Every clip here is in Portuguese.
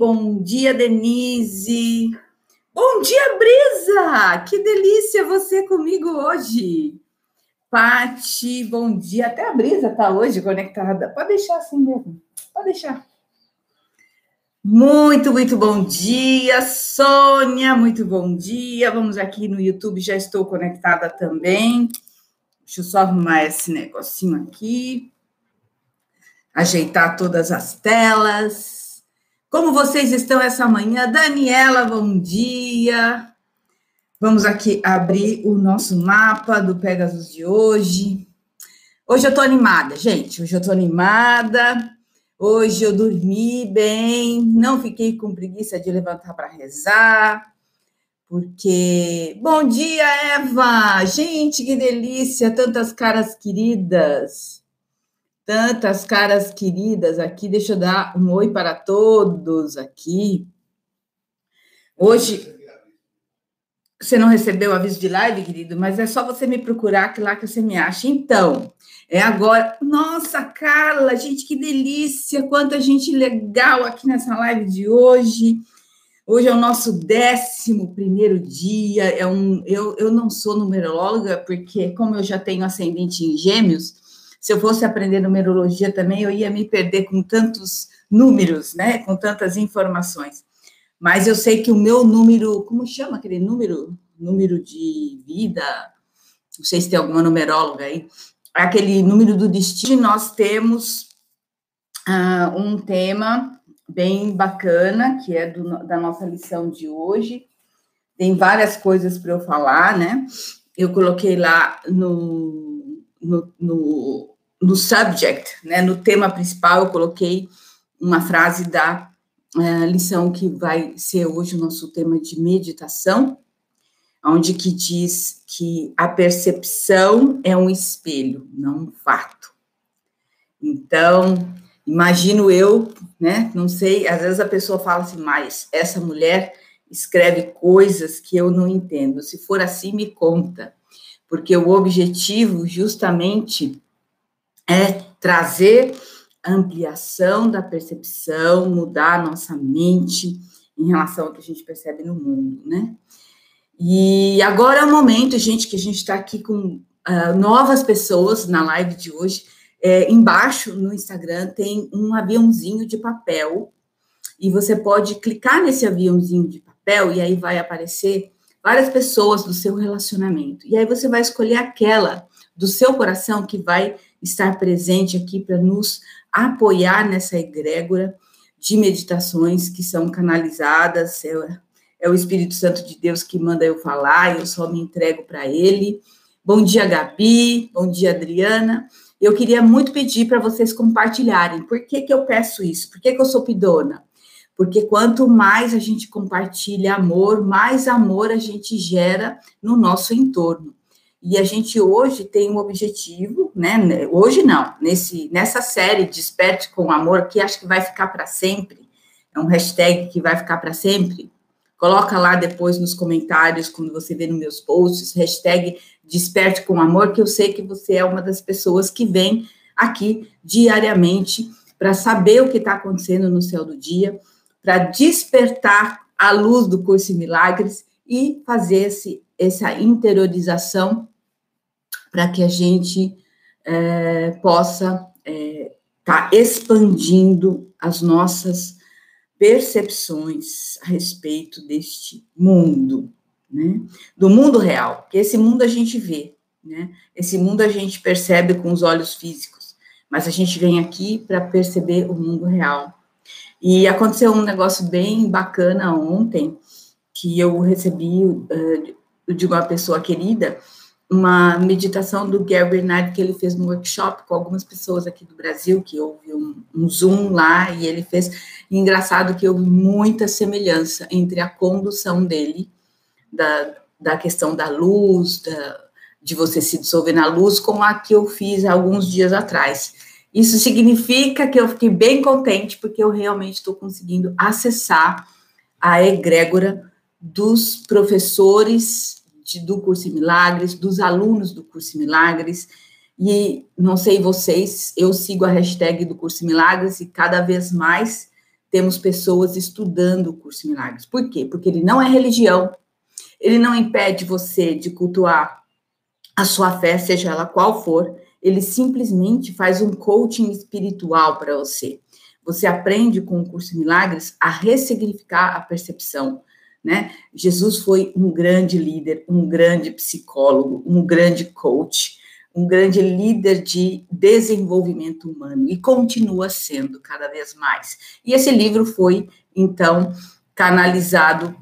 bom dia, Denise. Bom dia, Brisa! Que delícia você comigo hoje. Pati, bom dia. Até a Brisa tá hoje conectada. Pode deixar assim mesmo. Pode deixar. Muito, muito bom dia, Sônia. Muito bom dia. Vamos aqui no YouTube, já estou conectada também. Deixa eu só arrumar esse negocinho aqui. Ajeitar todas as telas. Como vocês estão essa manhã? Daniela, bom dia. Vamos aqui abrir o nosso mapa do Pegasus de hoje. Hoje eu tô animada, gente. Hoje eu tô animada. Hoje eu dormi bem, não fiquei com preguiça de levantar para rezar. Porque bom dia, Eva. Gente, que delícia, tantas caras queridas tantas caras queridas aqui. Deixa eu dar um oi para todos aqui. Hoje você não recebeu o aviso de live, querido, mas é só você me procurar que lá que você me acha. Então, é agora. Nossa, Carla, gente, que delícia! Quanta gente legal aqui nessa live de hoje. Hoje é o nosso décimo primeiro dia. É um, eu, eu não sou numeróloga, porque, como eu já tenho ascendente em gêmeos, se eu fosse aprender numerologia também, eu ia me perder com tantos números, né? Com tantas informações. Mas eu sei que o meu número, como chama aquele número? Número de vida, não sei se tem alguma numeróloga aí, aquele número do destino, nós temos uh, um tema bem bacana, que é do, da nossa lição de hoje. Tem várias coisas para eu falar, né? Eu coloquei lá no, no, no no subject, né, no tema principal, eu coloquei uma frase da uh, lição que vai ser hoje o nosso tema de meditação, onde que diz que a percepção é um espelho, não um fato. Então, imagino eu, né, não sei, às vezes a pessoa fala assim, mas essa mulher escreve coisas que eu não entendo. Se for assim, me conta. Porque o objetivo justamente é trazer ampliação da percepção, mudar a nossa mente em relação ao que a gente percebe no mundo, né? E agora é o momento, gente, que a gente está aqui com uh, novas pessoas na live de hoje. É, embaixo no Instagram tem um aviãozinho de papel e você pode clicar nesse aviãozinho de papel e aí vai aparecer várias pessoas do seu relacionamento. E aí você vai escolher aquela do seu coração que vai estar presente aqui para nos apoiar nessa egrégora de meditações que são canalizadas. É, é o Espírito Santo de Deus que manda eu falar, eu só me entrego para ele. Bom dia, Gabi. Bom dia, Adriana. Eu queria muito pedir para vocês compartilharem. Por que, que eu peço isso? Por que, que eu sou pidona? Porque quanto mais a gente compartilha amor, mais amor a gente gera no nosso entorno. E a gente hoje tem um objetivo, né? Hoje não, nesse, nessa série Desperte com Amor, que acho que vai ficar para sempre, é um hashtag que vai ficar para sempre. Coloca lá depois nos comentários, quando você vê nos meus posts, hashtag Desperte com Amor, que eu sei que você é uma das pessoas que vem aqui diariamente para saber o que está acontecendo no céu do dia, para despertar a luz do curso em milagres e fazer esse, essa interiorização para que a gente é, possa estar é, tá expandindo as nossas percepções a respeito deste mundo, né? Do mundo real, que esse mundo a gente vê, né? Esse mundo a gente percebe com os olhos físicos, mas a gente vem aqui para perceber o mundo real. E aconteceu um negócio bem bacana ontem, que eu recebi uh, de uma pessoa querida, uma meditação do Gary Bernard que ele fez no workshop com algumas pessoas aqui do Brasil, que houve um, um Zoom lá, e ele fez. Engraçado que houve muita semelhança entre a condução dele, da, da questão da luz, da, de você se dissolver na luz, com a que eu fiz alguns dias atrás. Isso significa que eu fiquei bem contente, porque eu realmente estou conseguindo acessar a egrégora dos professores de, do curso Milagres, dos alunos do curso Milagres, e não sei vocês, eu sigo a hashtag do curso Milagres e cada vez mais temos pessoas estudando o curso Milagres. Por quê? Porque ele não é religião, ele não impede você de cultuar a sua fé, seja ela qual for, ele simplesmente faz um coaching espiritual para você. Você aprende com o curso Milagres a ressignificar a percepção, né? Jesus foi um grande líder, um grande psicólogo, um grande coach, um grande líder de desenvolvimento humano e continua sendo cada vez mais. E esse livro foi, então, canalizado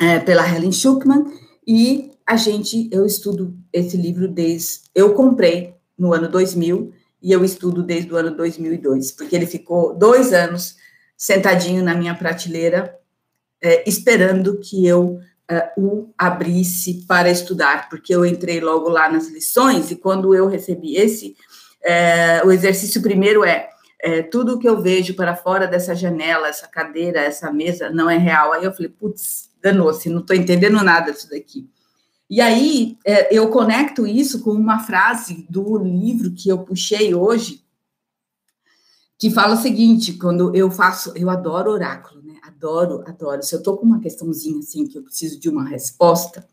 é, pela Helen Schuckman e a gente, eu estudo esse livro desde, eu comprei no ano 2000 e eu estudo desde o ano 2002, porque ele ficou dois anos sentadinho na minha prateleira, é, esperando que eu uh, o abrisse para estudar, porque eu entrei logo lá nas lições e quando eu recebi esse, é, o exercício primeiro é, é tudo que eu vejo para fora dessa janela, essa cadeira, essa mesa, não é real. Aí eu falei, putz, danou-se, não estou entendendo nada disso daqui. E aí é, eu conecto isso com uma frase do livro que eu puxei hoje, que fala o seguinte: quando eu faço, eu adoro oráculo? Adoro, adoro. Se eu tô com uma questãozinha assim que eu preciso de uma resposta,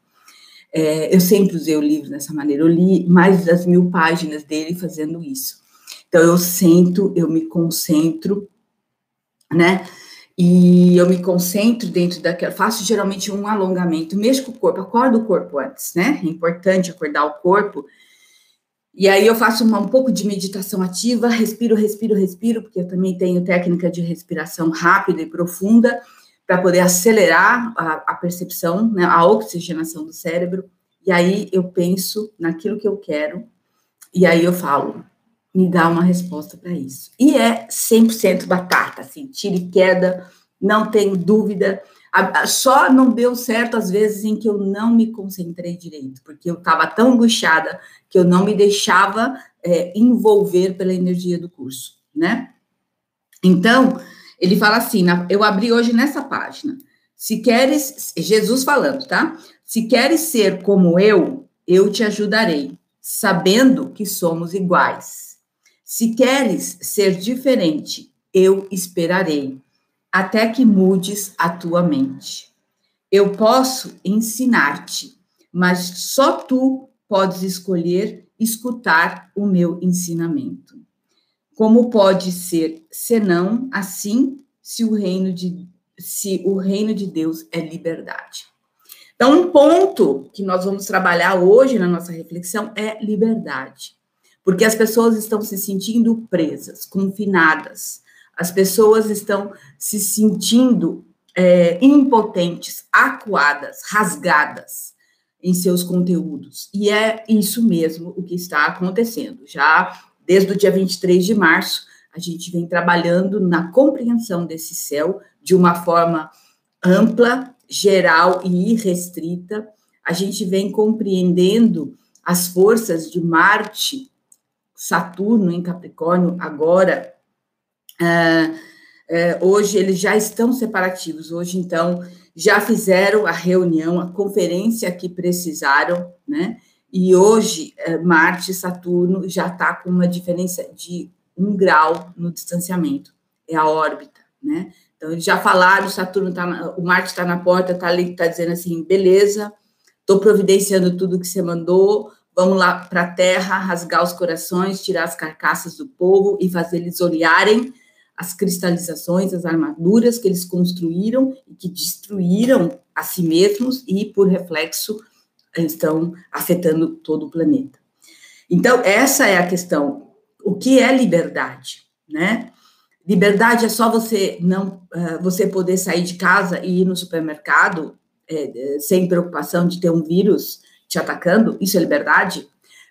é, eu sempre usei o livro dessa maneira. Eu li mais das mil páginas dele fazendo isso. Então eu sento, eu me concentro, né? E eu me concentro dentro daquela, faço geralmente um alongamento, mexo com o corpo, acordo o corpo antes, né? É importante acordar o corpo e aí eu faço uma, um pouco de meditação ativa, respiro, respiro, respiro, porque eu também tenho técnica de respiração rápida e profunda para poder acelerar a, a percepção, né, a oxigenação do cérebro. E aí eu penso naquilo que eu quero e aí eu falo, me dá uma resposta para isso. E é 100% batata, assim, tira e queda, não tenho dúvida. Só não deu certo às vezes em que eu não me concentrei direito, porque eu estava tão angustiada que eu não me deixava é, envolver pela energia do curso, né? Então, ele fala assim: eu abri hoje nessa página. Se queres, Jesus falando, tá? Se queres ser como eu, eu te ajudarei, sabendo que somos iguais. Se queres ser diferente, eu esperarei até que mudes a tua mente. Eu posso ensinar-te, mas só tu podes escolher escutar o meu ensinamento. Como pode ser senão assim se o reino de se o reino de Deus é liberdade? Então, um ponto que nós vamos trabalhar hoje na nossa reflexão é liberdade. Porque as pessoas estão se sentindo presas, confinadas, as pessoas estão se sentindo é, impotentes, acuadas, rasgadas em seus conteúdos. E é isso mesmo o que está acontecendo. Já desde o dia 23 de março, a gente vem trabalhando na compreensão desse céu de uma forma ampla, geral e irrestrita. A gente vem compreendendo as forças de Marte, Saturno em Capricórnio, agora é, é, hoje eles já estão separativos, hoje então já fizeram a reunião, a conferência que precisaram, né? E hoje é, Marte e Saturno já está com uma diferença de um grau no distanciamento, é a órbita, né? Então eles já falaram, Saturno tá, o Marte está na porta, está ali, está dizendo assim, beleza, estou providenciando tudo que você mandou, vamos lá para a Terra, rasgar os corações, tirar as carcaças do povo e fazer eles olharem as cristalizações, as armaduras que eles construíram e que destruíram a si mesmos e, por reflexo, estão afetando todo o planeta. Então, essa é a questão. O que é liberdade, né? Liberdade é só você não, uh, você poder sair de casa e ir no supermercado é, sem preocupação de ter um vírus te atacando. Isso é liberdade?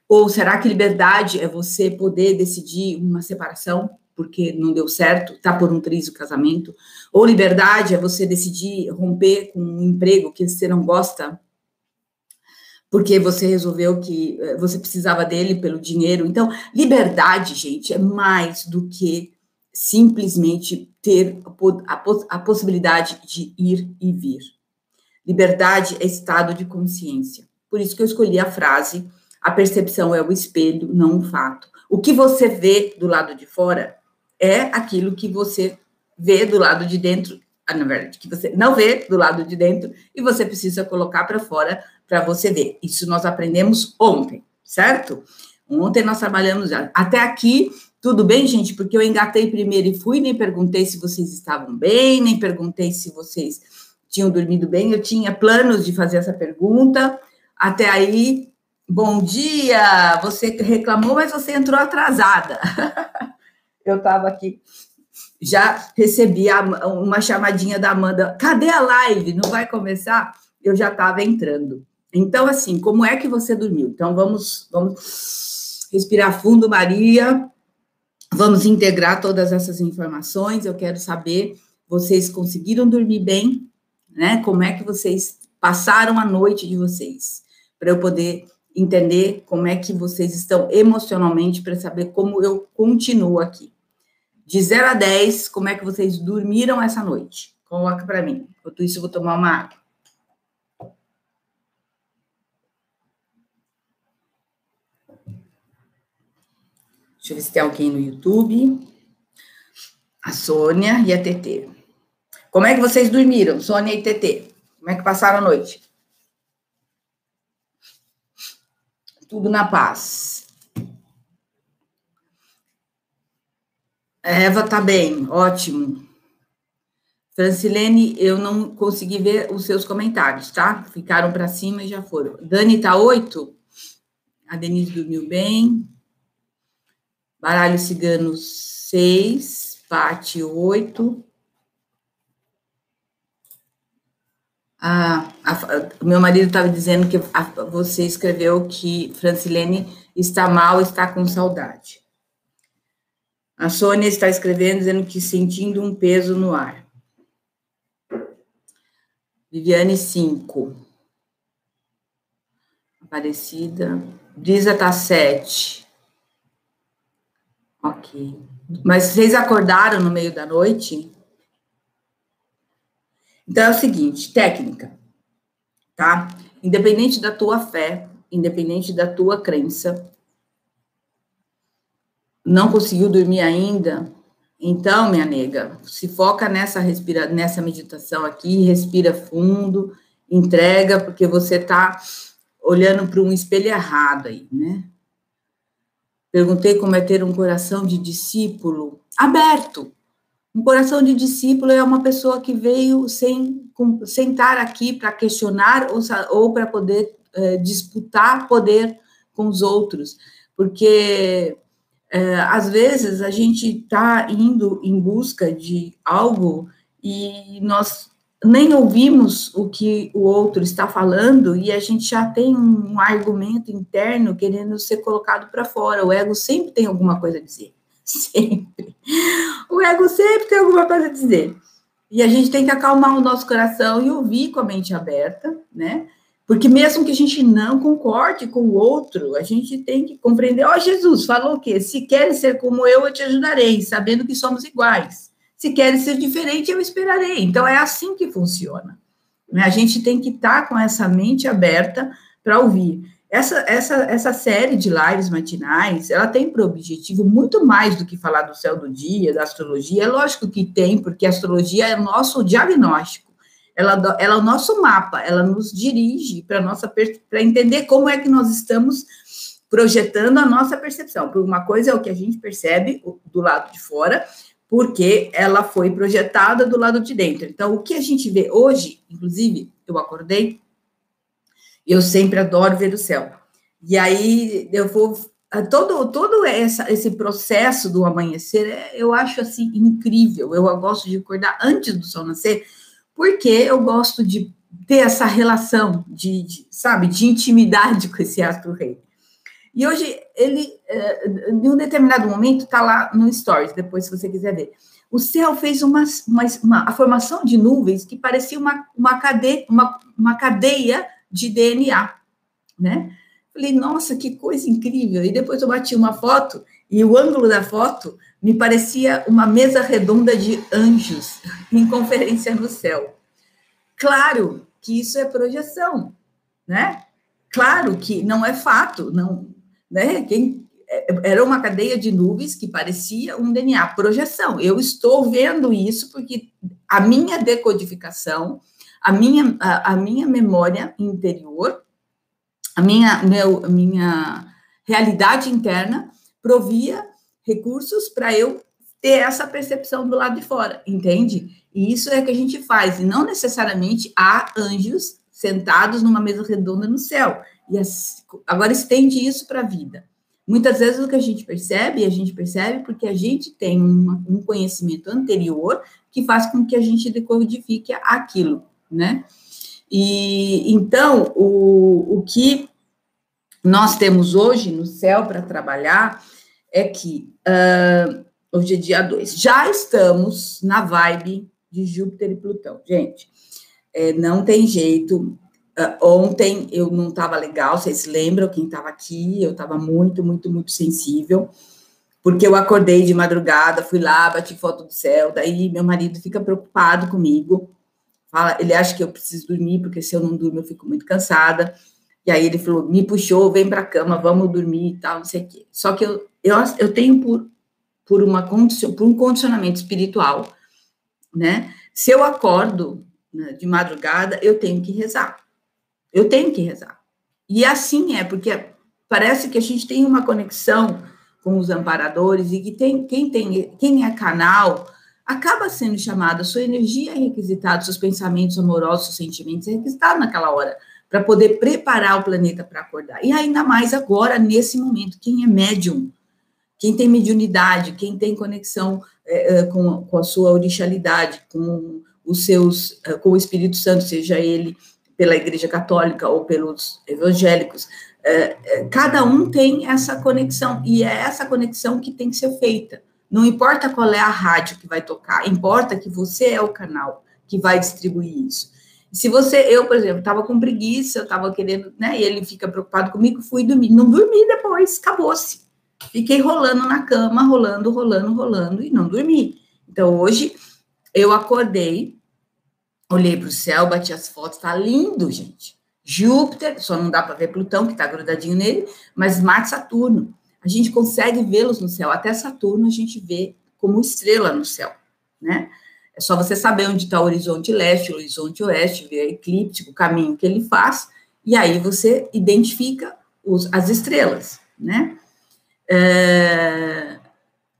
Ou será que liberdade é você poder decidir uma separação porque não deu certo, tá por um triz o casamento, ou liberdade é você decidir romper com um emprego que você não gosta, porque você resolveu que eh, você precisava dele pelo dinheiro. Então, liberdade, gente, é mais do que simplesmente ter a, a possibilidade de ir e vir. Liberdade é estado de consciência. Por isso que eu escolhi a frase: a percepção é o espelho, não o fato. O que você vê do lado de fora é aquilo que você vê do lado de dentro, ah, na verdade, que você não vê do lado de dentro e você precisa colocar para fora para você ver. Isso nós aprendemos ontem, certo? Ontem nós trabalhamos já. Até aqui, tudo bem, gente? Porque eu engatei primeiro e fui, nem perguntei se vocês estavam bem, nem perguntei se vocês tinham dormido bem. Eu tinha planos de fazer essa pergunta. Até aí, bom dia! Você reclamou, mas você entrou atrasada. eu estava aqui. Já recebi uma chamadinha da Amanda. Cadê a live? Não vai começar? Eu já estava entrando. Então, assim, como é que você dormiu? Então, vamos, vamos respirar fundo, Maria. Vamos integrar todas essas informações. Eu quero saber, vocês conseguiram dormir bem? Né? Como é que vocês passaram a noite de vocês? Para eu poder entender como é que vocês estão emocionalmente, para saber como eu continuo aqui. De 0 a 10, como é que vocês dormiram essa noite? Coloca para mim. Enquanto isso, eu vou tomar uma água. Deixa eu ver se tem alguém no YouTube. A Sônia e a TT. Como é que vocês dormiram, Sônia e TT? Como é que passaram a noite? Tudo na paz. Eva tá bem, ótimo. Francilene, eu não consegui ver os seus comentários, tá? Ficaram para cima e já foram. Dani tá oito? A Denise dormiu bem. Baralho cigano, seis. Pate, oito. Ah, o meu marido estava dizendo que a, você escreveu que Francilene está mal, está com saudade. A Sônia está escrevendo dizendo que sentindo um peso no ar. Viviane, cinco. Aparecida. Brisa tá sete. Ok. Mas vocês acordaram no meio da noite? Então é o seguinte, técnica, tá? Independente da tua fé, independente da tua crença, não conseguiu dormir ainda? Então, minha nega, se foca nessa respira, nessa meditação aqui, respira fundo, entrega, porque você está olhando para um espelho errado aí, né? Perguntei como é ter um coração de discípulo aberto. Um coração de discípulo é uma pessoa que veio sem sentar aqui para questionar ou, ou para poder é, disputar poder com os outros, porque é, às vezes a gente está indo em busca de algo e nós nem ouvimos o que o outro está falando e a gente já tem um argumento interno querendo ser colocado para fora. O ego sempre tem alguma coisa a dizer. Sempre. O ego sempre tem alguma coisa a dizer. E a gente tem que acalmar o nosso coração e ouvir com a mente aberta, né? Porque mesmo que a gente não concorde com o outro, a gente tem que compreender. Ó, oh, Jesus falou o quê? Se queres ser como eu, eu te ajudarei, sabendo que somos iguais. Se queres ser diferente, eu esperarei. Então é assim que funciona. Né? A gente tem que estar tá com essa mente aberta para ouvir. Essa, essa, essa série de lives matinais, ela tem por objetivo muito mais do que falar do céu do dia, da astrologia. É lógico que tem, porque a astrologia é o nosso diagnóstico. Ela, ela é o nosso mapa, ela nos dirige para nossa para entender como é que nós estamos projetando a nossa percepção. Por uma coisa é o que a gente percebe do lado de fora, porque ela foi projetada do lado de dentro. Então, o que a gente vê hoje, inclusive, eu acordei eu sempre adoro ver o céu. E aí eu vou todo todo essa, esse processo do amanhecer, é, eu acho assim incrível. Eu gosto de acordar antes do sol nascer, porque eu gosto de ter essa relação de, de sabe, de intimidade com esse astro rei. E hoje ele, é, em um determinado momento, está lá no Stories, depois se você quiser ver. O céu fez uma, uma, uma a formação de nuvens que parecia uma, uma, uma, uma cadeia de DNA, né? Falei, nossa, que coisa incrível. E depois eu bati uma foto e o ângulo da foto me parecia uma mesa redonda de anjos em conferência no céu. Claro que isso é projeção, né? Claro que não é fato, não, né? Quem é, era uma cadeia de nuvens que parecia um DNA, projeção. Eu estou vendo isso porque a minha decodificação, a minha, a, a minha memória interior, a minha, meu, minha realidade interna provia recursos para eu ter essa percepção do lado de fora, entende? E isso é que a gente faz, e não necessariamente há anjos sentados numa mesa redonda no céu. E agora estende isso para a vida. Muitas vezes o que a gente percebe, a gente percebe porque a gente tem uma, um conhecimento anterior que faz com que a gente decodifique aquilo, né? E então o, o que nós temos hoje no céu para trabalhar é que uh, hoje é dia 2, já estamos na vibe de Júpiter e Plutão. Gente, é, não tem jeito. Uh, ontem eu não estava legal, vocês lembram quem estava aqui? Eu estava muito, muito, muito sensível, porque eu acordei de madrugada, fui lá, bati foto do céu, daí meu marido fica preocupado comigo, fala, ele acha que eu preciso dormir, porque se eu não durmo eu fico muito cansada. E aí ele falou, me puxou, vem para a cama, vamos dormir e tal, não sei o quê. Só que eu, eu, eu tenho por, por, uma condicion, por um condicionamento espiritual, né? Se eu acordo né, de madrugada, eu tenho que rezar. Eu tenho que rezar. E assim é, porque parece que a gente tem uma conexão com os amparadores e que tem, quem, tem, quem é canal acaba sendo chamado, a sua energia é requisitada, seus pensamentos amorosos, seus sentimentos é requisitado naquela hora, para poder preparar o planeta para acordar. E ainda mais agora, nesse momento, quem é médium, quem tem mediunidade, quem tem conexão é, com, com a sua orixalidade, com os seus, eh, com o Espírito Santo, seja ele pela Igreja Católica ou pelos evangélicos, eh, eh, cada um tem essa conexão, e é essa conexão que tem que ser feita. Não importa qual é a rádio que vai tocar, importa que você é o canal que vai distribuir isso. Se você, eu, por exemplo, estava com preguiça, eu estava querendo, né, e ele fica preocupado comigo, fui dormir. Não dormi depois, acabou-se. Fiquei rolando na cama, rolando, rolando, rolando, e não dormi. Então, hoje, eu acordei Olhei para o céu, bati as fotos, tá lindo, gente. Júpiter, só não dá para ver Plutão, que está grudadinho nele, mas Marte Saturno. A gente consegue vê-los no céu. Até Saturno a gente vê como estrela no céu, né? É só você saber onde está o horizonte leste, o horizonte oeste, ver a eclíptico, o caminho que ele faz, e aí você identifica os, as estrelas, né? É,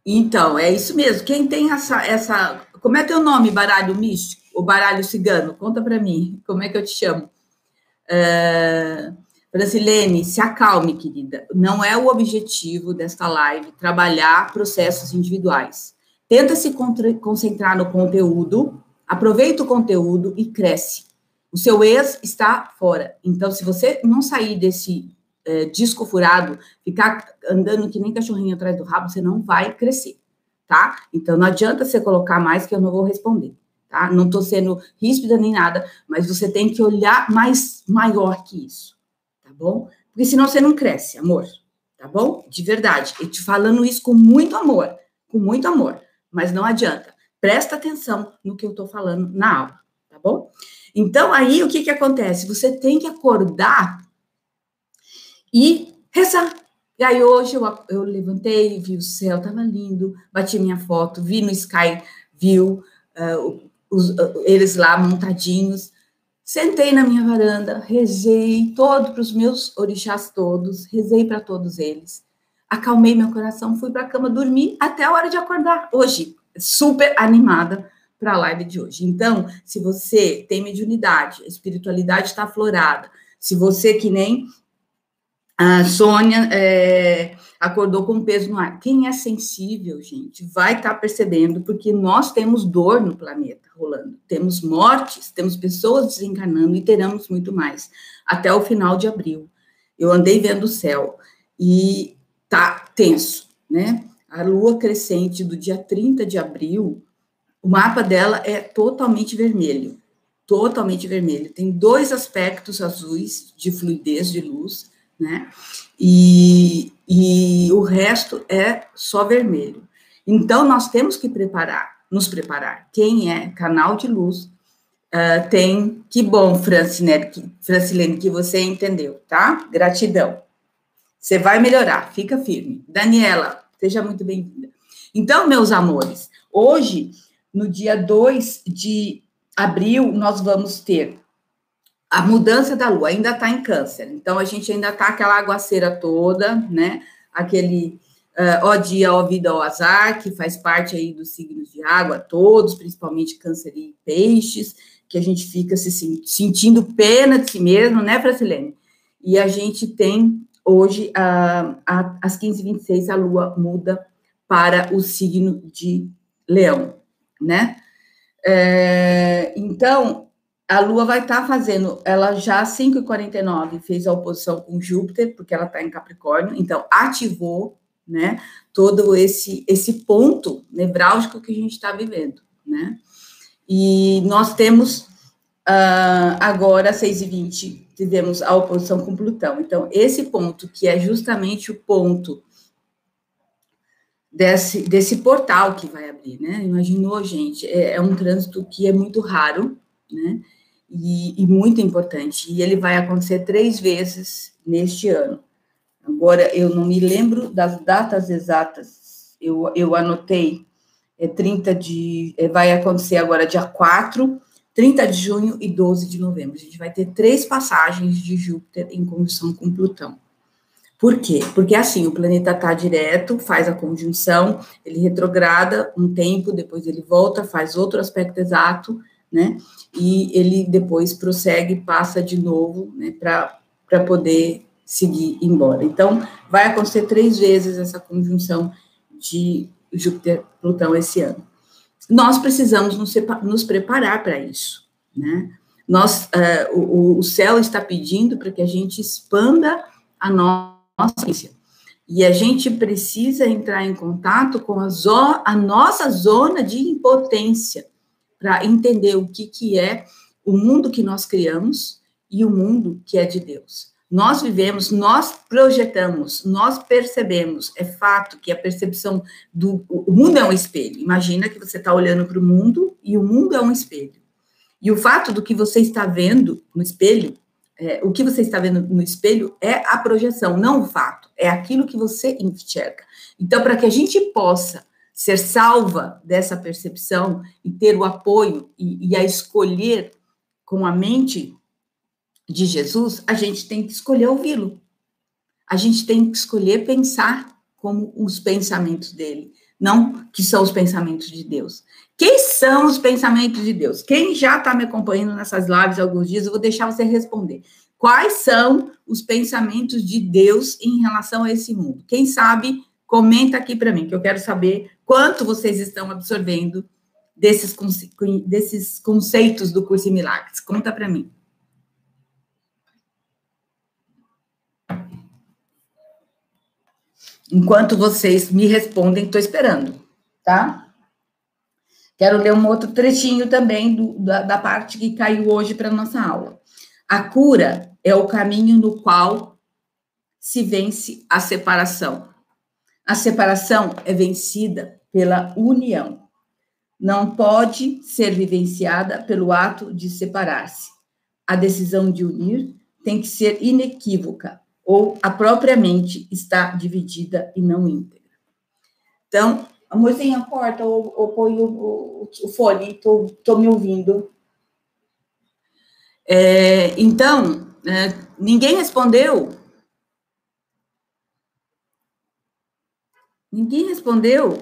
então, é isso mesmo. Quem tem essa, essa. Como é teu nome, baralho místico? o baralho cigano? Conta para mim, como é que eu te chamo? Uh, Brasilene, se acalme, querida. Não é o objetivo desta live trabalhar processos individuais. Tenta se concentrar no conteúdo, aproveita o conteúdo e cresce. O seu ex está fora. Então, se você não sair desse é, disco furado, ficar andando que nem cachorrinho atrás do rabo, você não vai crescer, tá? Então, não adianta você colocar mais que eu não vou responder tá? Não estou sendo ríspida nem nada, mas você tem que olhar mais maior que isso, bom? Porque senão você não cresce, amor, tá bom? De verdade. Eu te falando isso com muito amor, com muito amor, mas não adianta. Presta atenção no que eu estou falando na aula, tá bom? Então, aí o que que acontece? Você tem que acordar e rezar. E aí hoje eu, eu levantei, vi o céu, estava lindo, bati minha foto, vi no Sky, viu uh, os, eles lá montadinhos. Sentei na minha varanda, rezei todo para os meus orixás todos, rezei para todos eles. Acalmei meu coração, fui para a cama dormir até a hora de acordar. Hoje, super animada para a live de hoje. Então, se você tem mediunidade, a espiritualidade está aflorada, se você que nem a Sônia é, acordou com peso no ar. Quem é sensível, gente, vai estar tá percebendo, porque nós temos dor no planeta rolando, temos mortes, temos pessoas desencarnando e teremos muito mais até o final de abril. Eu andei vendo o céu e tá tenso, né? A lua crescente do dia 30 de abril, o mapa dela é totalmente vermelho, totalmente vermelho. Tem dois aspectos azuis de fluidez de luz né? E, e o resto é só vermelho. Então, nós temos que preparar, nos preparar. Quem é canal de luz uh, tem. Que bom, Francilene que, Francilene, que você entendeu, tá? Gratidão. Você vai melhorar, fica firme. Daniela, seja muito bem-vinda. Então, meus amores, hoje, no dia 2 de abril, nós vamos ter a mudança da lua, ainda está em câncer. Então, a gente ainda está aquela aguaceira toda, né? Aquele uh, ó dia, ó vida, ó azar, que faz parte aí dos signos de água, todos, principalmente câncer e peixes, que a gente fica se sentindo pena de si mesmo, né, Francilene? E a gente tem hoje, uh, às 15h26, a lua muda para o signo de leão, né? É, então, a Lua vai estar tá fazendo, ela já às 5h49 fez a oposição com Júpiter, porque ela está em Capricórnio, então ativou né? Todo esse esse ponto nevrálgico que a gente está vivendo, né? E nós temos uh, agora, 6 e 20 tivemos a oposição com Plutão. Então, esse ponto, que é justamente o ponto desse, desse portal que vai abrir, né? Imaginou, gente? É, é um trânsito que é muito raro, né? E, e muito importante. E ele vai acontecer três vezes neste ano. Agora, eu não me lembro das datas exatas, eu, eu anotei, é 30 de, é, vai acontecer agora dia 4, 30 de junho e 12 de novembro. A gente vai ter três passagens de Júpiter em conjunção com Plutão. Por quê? Porque assim, o planeta está direto, faz a conjunção, ele retrograda um tempo, depois ele volta, faz outro aspecto exato, né? E ele depois prossegue, passa de novo, né, para poder seguir embora. Então, vai acontecer três vezes essa conjunção de Júpiter-Plutão esse ano. Nós precisamos nos, nos preparar para isso, né? Nós, uh, o, o, céu está pedindo para que a gente expanda a nossa ciência. E a gente precisa entrar em contato com a, a nossa zona de impotência para entender o que, que é o mundo que nós criamos e o mundo que é de Deus. Nós vivemos, nós projetamos, nós percebemos. É fato que a percepção do. O mundo é um espelho. Imagina que você está olhando para o mundo e o mundo é um espelho. E o fato do que você está vendo no espelho, é, o que você está vendo no espelho é a projeção, não o fato. É aquilo que você enxerga. Então, para que a gente possa ser salva dessa percepção e ter o apoio e, e a escolher com a mente de Jesus, a gente tem que escolher ouvi-lo. A gente tem que escolher pensar como os pensamentos dele, não que são os pensamentos de Deus. Quem são os pensamentos de Deus? Quem já está me acompanhando nessas lives há alguns dias, eu vou deixar você responder. Quais são os pensamentos de Deus em relação a esse mundo? Quem sabe, comenta aqui para mim, que eu quero saber quanto vocês estão absorvendo desses, desses conceitos do curso em milagres. Conta para mim. Enquanto vocês me respondem, estou esperando, tá? Quero ler um outro trechinho também do, da, da parte que caiu hoje para nossa aula. A cura é o caminho no qual se vence a separação. A separação é vencida pela união. Não pode ser vivenciada pelo ato de separar-se. A decisão de unir tem que ser inequívoca, ou a própria mente está dividida e não íntegra. Então, amorzinha, corta ou, ou põe o, o, o fone, estou me ouvindo. É, então, é, ninguém respondeu. Ninguém respondeu.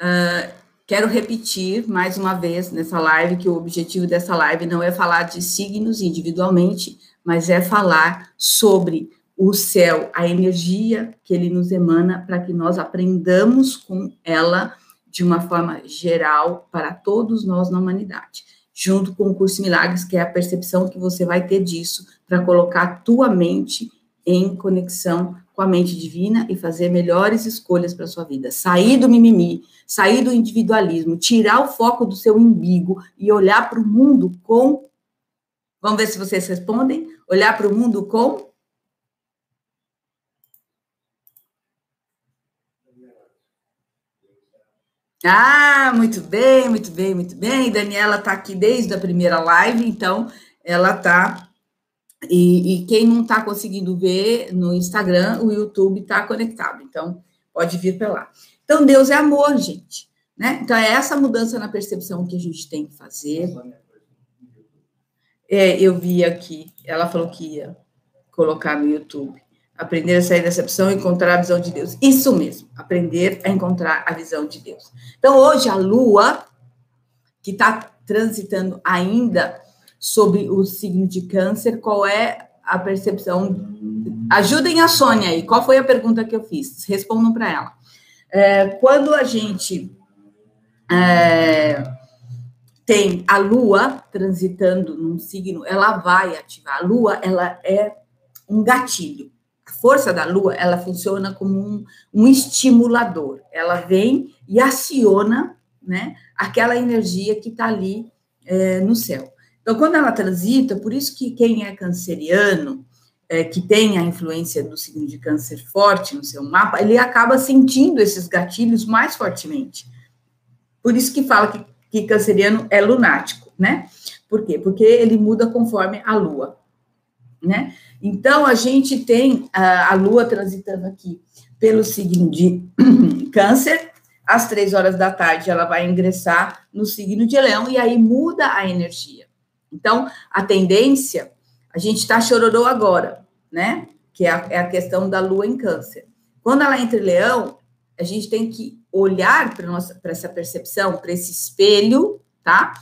Uh, quero repetir mais uma vez nessa live que o objetivo dessa live não é falar de signos individualmente, mas é falar sobre o céu, a energia que ele nos emana para que nós aprendamos com ela de uma forma geral para todos nós na humanidade. Junto com o curso Milagres, que é a percepção que você vai ter disso para colocar a tua mente em conexão com a mente divina e fazer melhores escolhas para sua vida. Sair do mimimi, sair do individualismo, tirar o foco do seu umbigo e olhar para o mundo com Vamos ver se vocês respondem. Olhar para o mundo com. Ah, muito bem, muito bem, muito bem. Daniela está aqui desde a primeira live, então ela está E, e quem não está conseguindo ver no Instagram, o YouTube está conectado. Então, pode vir para lá. Então, Deus é amor, gente. Né? Então, é essa mudança na percepção que a gente tem que fazer. É, eu vi aqui, ela falou que ia colocar no YouTube. Aprender a sair dessa opção e encontrar a visão de Deus. Isso mesmo, aprender a encontrar a visão de Deus. Então, hoje, a Lua, que está transitando ainda sobre o signo de câncer, qual é a percepção? Ajudem a Sônia aí, qual foi a pergunta que eu fiz? Respondam para ela. É, quando a gente é, tem a Lua transitando num signo, ela vai ativar. A Lua, ela é um gatilho força da Lua, ela funciona como um, um estimulador. Ela vem e aciona, né, aquela energia que está ali é, no céu. Então, quando ela transita, por isso que quem é canceriano, é, que tem a influência do signo de câncer forte no seu mapa, ele acaba sentindo esses gatilhos mais fortemente. Por isso que fala que, que canceriano é lunático, né? Por quê? Porque ele muda conforme a lua, né? Então, a gente tem a, a Lua transitando aqui pelo signo de Câncer, às três horas da tarde, ela vai ingressar no signo de Leão e aí muda a energia. Então, a tendência, a gente está chororô agora, né? Que é a, é a questão da Lua em Câncer. Quando ela entra em Leão, a gente tem que olhar para essa percepção, para esse espelho, tá?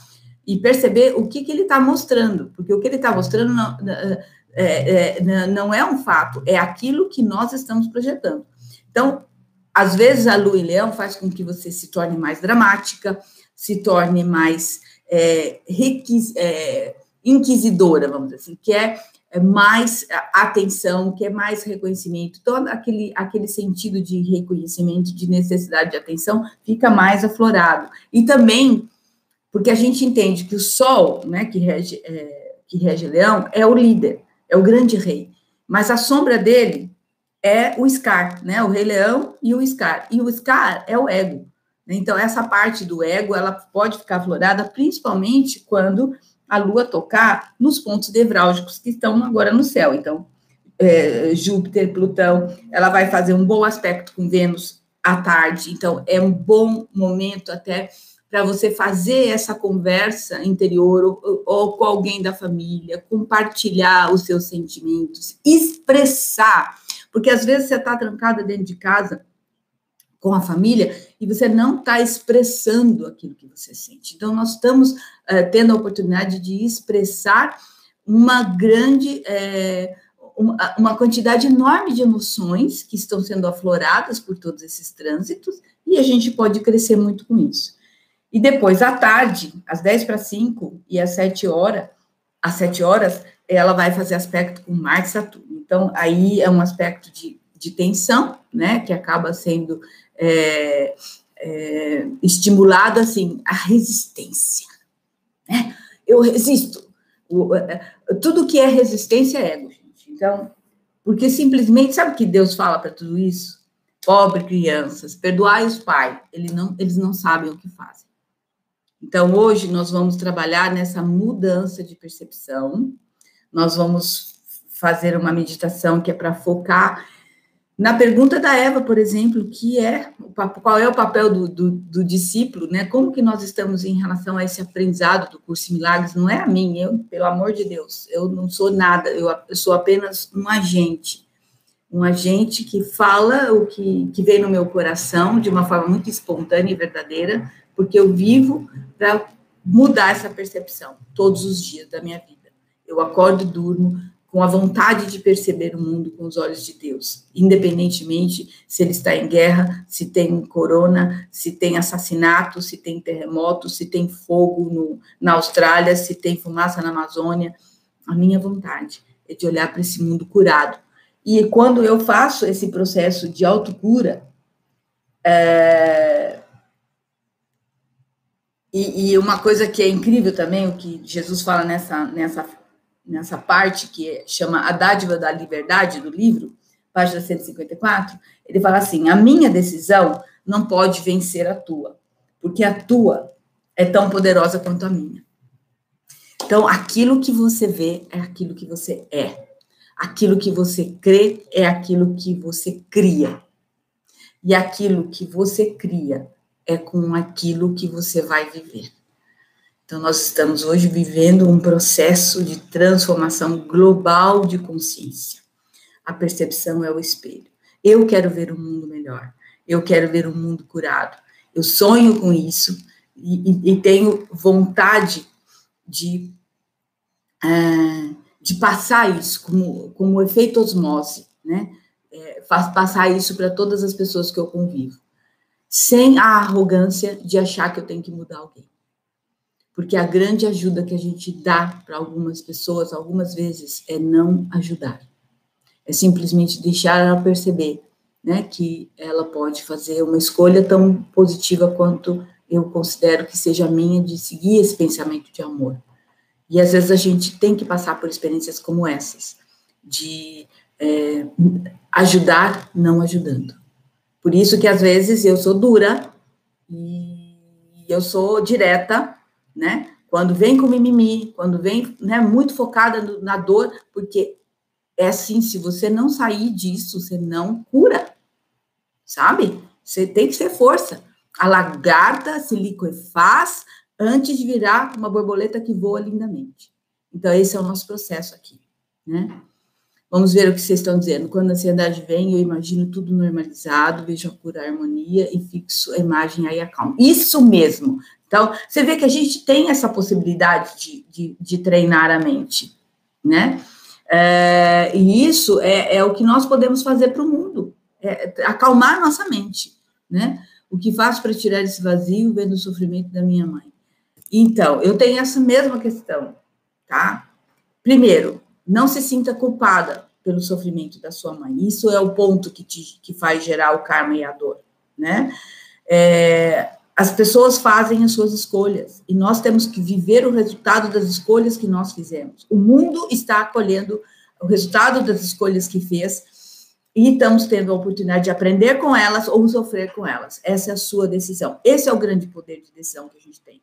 E perceber o que, que ele está mostrando, porque o que ele está mostrando não, é, é, não é um fato, é aquilo que nós estamos projetando. Então, às vezes a lua em leão faz com que você se torne mais dramática, se torne mais é, requis, é, inquisidora, vamos dizer assim, que é, é mais atenção, que é mais reconhecimento, todo aquele, aquele sentido de reconhecimento, de necessidade de atenção, fica mais aflorado. E também, porque a gente entende que o sol, né, que rege, é, que rege leão, é o líder é o grande rei. Mas a sombra dele é o Scar, né? O Rei Leão e o Scar. E o Scar é o ego. Então, essa parte do ego, ela pode ficar aflorada, principalmente quando a Lua tocar nos pontos nevrálgicos que estão agora no céu. Então, é, Júpiter, Plutão, ela vai fazer um bom aspecto com Vênus à tarde. Então, é um bom momento até para você fazer essa conversa interior ou, ou, com alguém da família, compartilhar os seus sentimentos, expressar, porque às vezes você está trancada dentro de casa com a família e você não está expressando aquilo que você sente. Então, nós estamos uh, tendo a oportunidade de expressar uma grande. É, uma, uma quantidade enorme de emoções que estão sendo afloradas por todos esses trânsitos, e a gente pode crescer muito com isso. E depois, à tarde, às 10 para 5 e às 7 horas, às 7 horas, ela vai fazer aspecto com Marte e Saturno. Então, aí é um aspecto de, de tensão, né, que acaba sendo é, é, estimulado, assim, a resistência, né? Eu resisto. O, é, tudo que é resistência é ego, gente. Então, porque simplesmente, sabe o que Deus fala para tudo isso? Pobre crianças, perdoai os pais, eles não, eles não sabem o que fazem. Então, hoje nós vamos trabalhar nessa mudança de percepção. Nós vamos fazer uma meditação que é para focar na pergunta da Eva, por exemplo, que é qual é o papel do, do, do, discípulo, né? Como que nós estamos em relação a esse aprendizado do curso Milagres? Não é a mim, eu, pelo amor de Deus, eu não sou nada, eu, eu sou apenas um agente, um agente que fala o que, que vem no meu coração de uma forma muito espontânea e verdadeira, porque eu vivo para mudar essa percepção todos os dias da minha vida. Eu acordo e durmo com a vontade de perceber o mundo com os olhos de Deus, independentemente se ele está em guerra, se tem corona, se tem assassinato, se tem terremoto, se tem fogo no, na Austrália, se tem fumaça na Amazônia. A minha vontade é de olhar para esse mundo curado. E quando eu faço esse processo de autocura, é, e, e, uma coisa que é incrível também, o que Jesus fala nessa, nessa, nessa parte que chama A Dádiva da Liberdade do livro, página 154, ele fala assim: a minha decisão não pode vencer a tua, porque a tua é tão poderosa quanto a minha. Então, aquilo que você vê é aquilo que você é. Aquilo que você crê é aquilo que você cria. E aquilo que você cria é com aquilo que você vai viver. Então, nós estamos hoje vivendo um processo de transformação global de consciência. A percepção é o espelho. Eu quero ver um mundo melhor. Eu quero ver um mundo curado. Eu sonho com isso e, e tenho vontade de, é, de passar isso como, como efeito osmose, né? É, faz passar isso para todas as pessoas que eu convivo, sem a arrogância de achar que eu tenho que mudar alguém. Porque a grande ajuda que a gente dá para algumas pessoas, algumas vezes, é não ajudar. É simplesmente deixar ela perceber né, que ela pode fazer uma escolha tão positiva quanto eu considero que seja minha de seguir esse pensamento de amor. E às vezes a gente tem que passar por experiências como essas, de é, ajudar não ajudando. Por isso que às vezes eu sou dura e eu sou direta, né? Quando vem com mimimi, quando vem né, muito focada no, na dor, porque é assim, se você não sair disso, você não cura, sabe? Você tem que ser força. A lagarta se liquefaz antes de virar uma borboleta que voa lindamente. Então, esse é o nosso processo aqui, né? Vamos ver o que vocês estão dizendo. Quando a ansiedade vem, eu imagino tudo normalizado, vejo a pura harmonia e fixo a imagem aí acalma. Isso mesmo. Então, você vê que a gente tem essa possibilidade de, de, de treinar a mente, né? É, e isso é, é, o que nós podemos fazer para o mundo, é, acalmar nossa mente, né? O que faço para tirar esse vazio vendo o sofrimento da minha mãe? Então, eu tenho essa mesma questão, tá? Primeiro, não se sinta culpada pelo sofrimento da sua mãe. Isso é o ponto que, te, que faz gerar o karma e a dor, né? É, as pessoas fazem as suas escolhas e nós temos que viver o resultado das escolhas que nós fizemos. O mundo está acolhendo o resultado das escolhas que fez e estamos tendo a oportunidade de aprender com elas ou sofrer com elas. Essa é a sua decisão. Esse é o grande poder de decisão que a gente tem.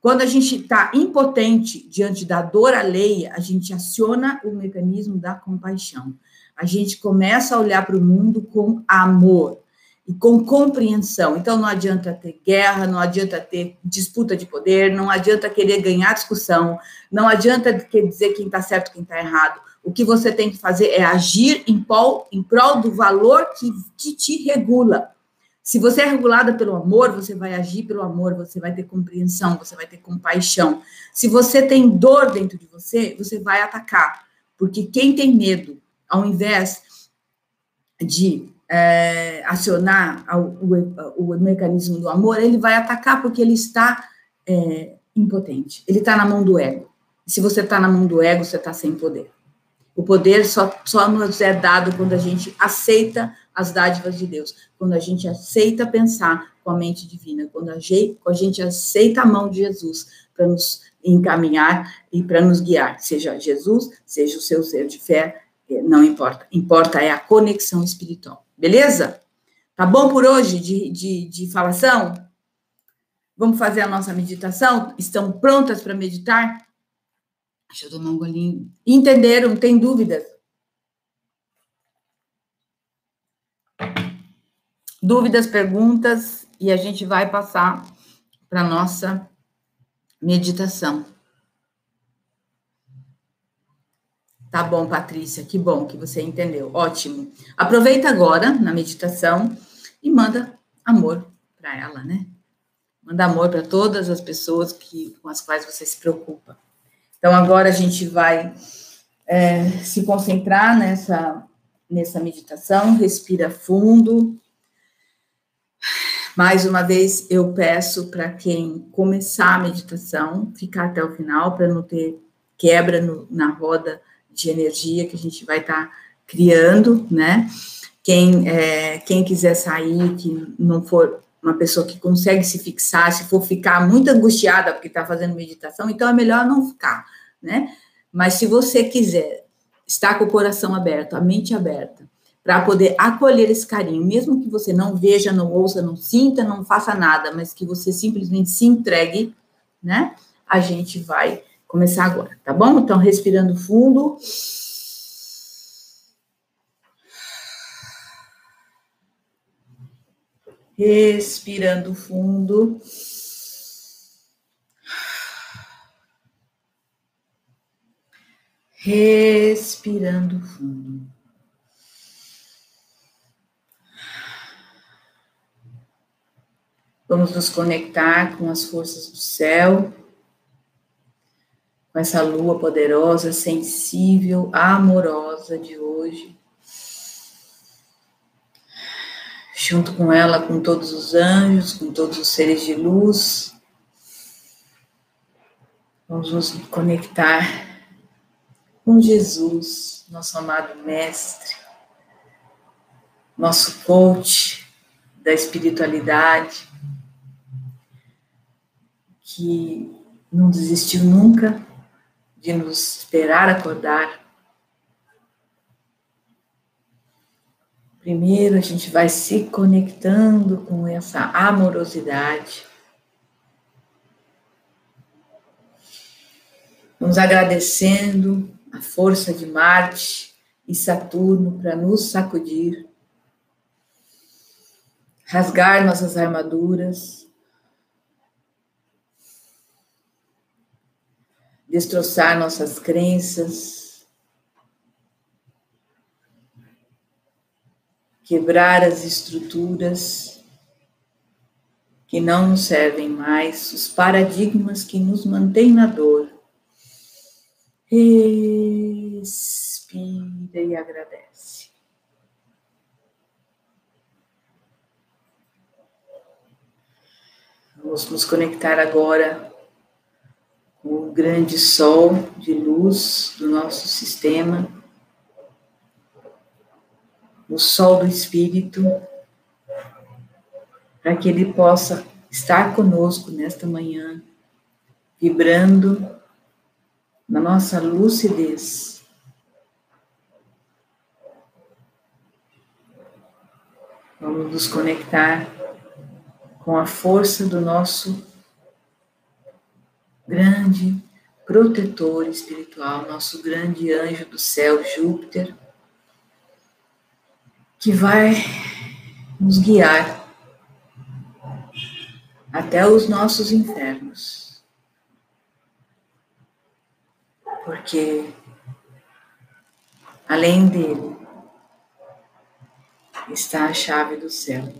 Quando a gente está impotente diante da dor alheia, a gente aciona o mecanismo da compaixão. A gente começa a olhar para o mundo com amor e com compreensão. Então, não adianta ter guerra, não adianta ter disputa de poder, não adianta querer ganhar discussão, não adianta dizer quem está certo, quem está errado. O que você tem que fazer é agir em prol, em prol do valor que, que te regula. Se você é regulada pelo amor, você vai agir pelo amor, você vai ter compreensão, você vai ter compaixão. Se você tem dor dentro de você, você vai atacar. Porque quem tem medo, ao invés de é, acionar o, o, mecanismo do amor, ele vai atacar porque ele está é, impotente. Ele está na mão do ego. E se você está na mão do ego, você está sem poder. O poder só, só nos é dado quando a gente aceita as dádivas de Deus, quando a gente aceita pensar com a mente divina, quando a gente, a gente aceita a mão de Jesus para nos encaminhar e para nos guiar, seja Jesus, seja o seu ser de fé, é, não importa. Importa é a conexão espiritual. Beleza? Tá bom por hoje de, de, de falação? Vamos fazer a nossa meditação? Estão prontas para meditar? Deixa eu tomar um golinho. Entenderam? Tem dúvidas? Dúvidas, perguntas, e a gente vai passar para a nossa meditação. Tá bom, Patrícia, que bom que você entendeu. Ótimo. Aproveita agora na meditação e manda amor para ela, né? Manda amor para todas as pessoas que, com as quais você se preocupa. Então, agora a gente vai é, se concentrar nessa, nessa meditação, respira fundo. Mais uma vez, eu peço para quem começar a meditação, ficar até o final, para não ter quebra no, na roda de energia que a gente vai estar tá criando, né? Quem, é, quem quiser sair, que não for uma pessoa que consegue se fixar, se for ficar muito angustiada porque está fazendo meditação, então é melhor não ficar, né? Mas se você quiser estar com o coração aberto, a mente aberta, para poder acolher esse carinho, mesmo que você não veja, não ouça, não sinta, não faça nada, mas que você simplesmente se entregue, né? A gente vai começar agora, tá bom? Então, respirando fundo. Respirando fundo. Respirando fundo. Vamos nos conectar com as forças do céu, com essa lua poderosa, sensível, amorosa de hoje. Junto com ela, com todos os anjos, com todos os seres de luz. Vamos nos conectar com Jesus, nosso amado Mestre, nosso coach da espiritualidade, que não desistiu nunca de nos esperar acordar. Primeiro a gente vai se conectando com essa amorosidade Vamos agradecendo a força de Marte e Saturno para nos sacudir, rasgar nossas armaduras, destroçar nossas crenças, quebrar as estruturas que não nos servem mais, os paradigmas que nos mantêm na dor. Respira e agradece. Vamos nos conectar agora o grande sol de luz do nosso sistema, o sol do Espírito, para que ele possa estar conosco nesta manhã, vibrando na nossa lucidez. Vamos nos conectar com a força do nosso grande protetor espiritual, nosso grande anjo do céu, Júpiter, que vai nos guiar até os nossos infernos. porque além dele está a chave do céu.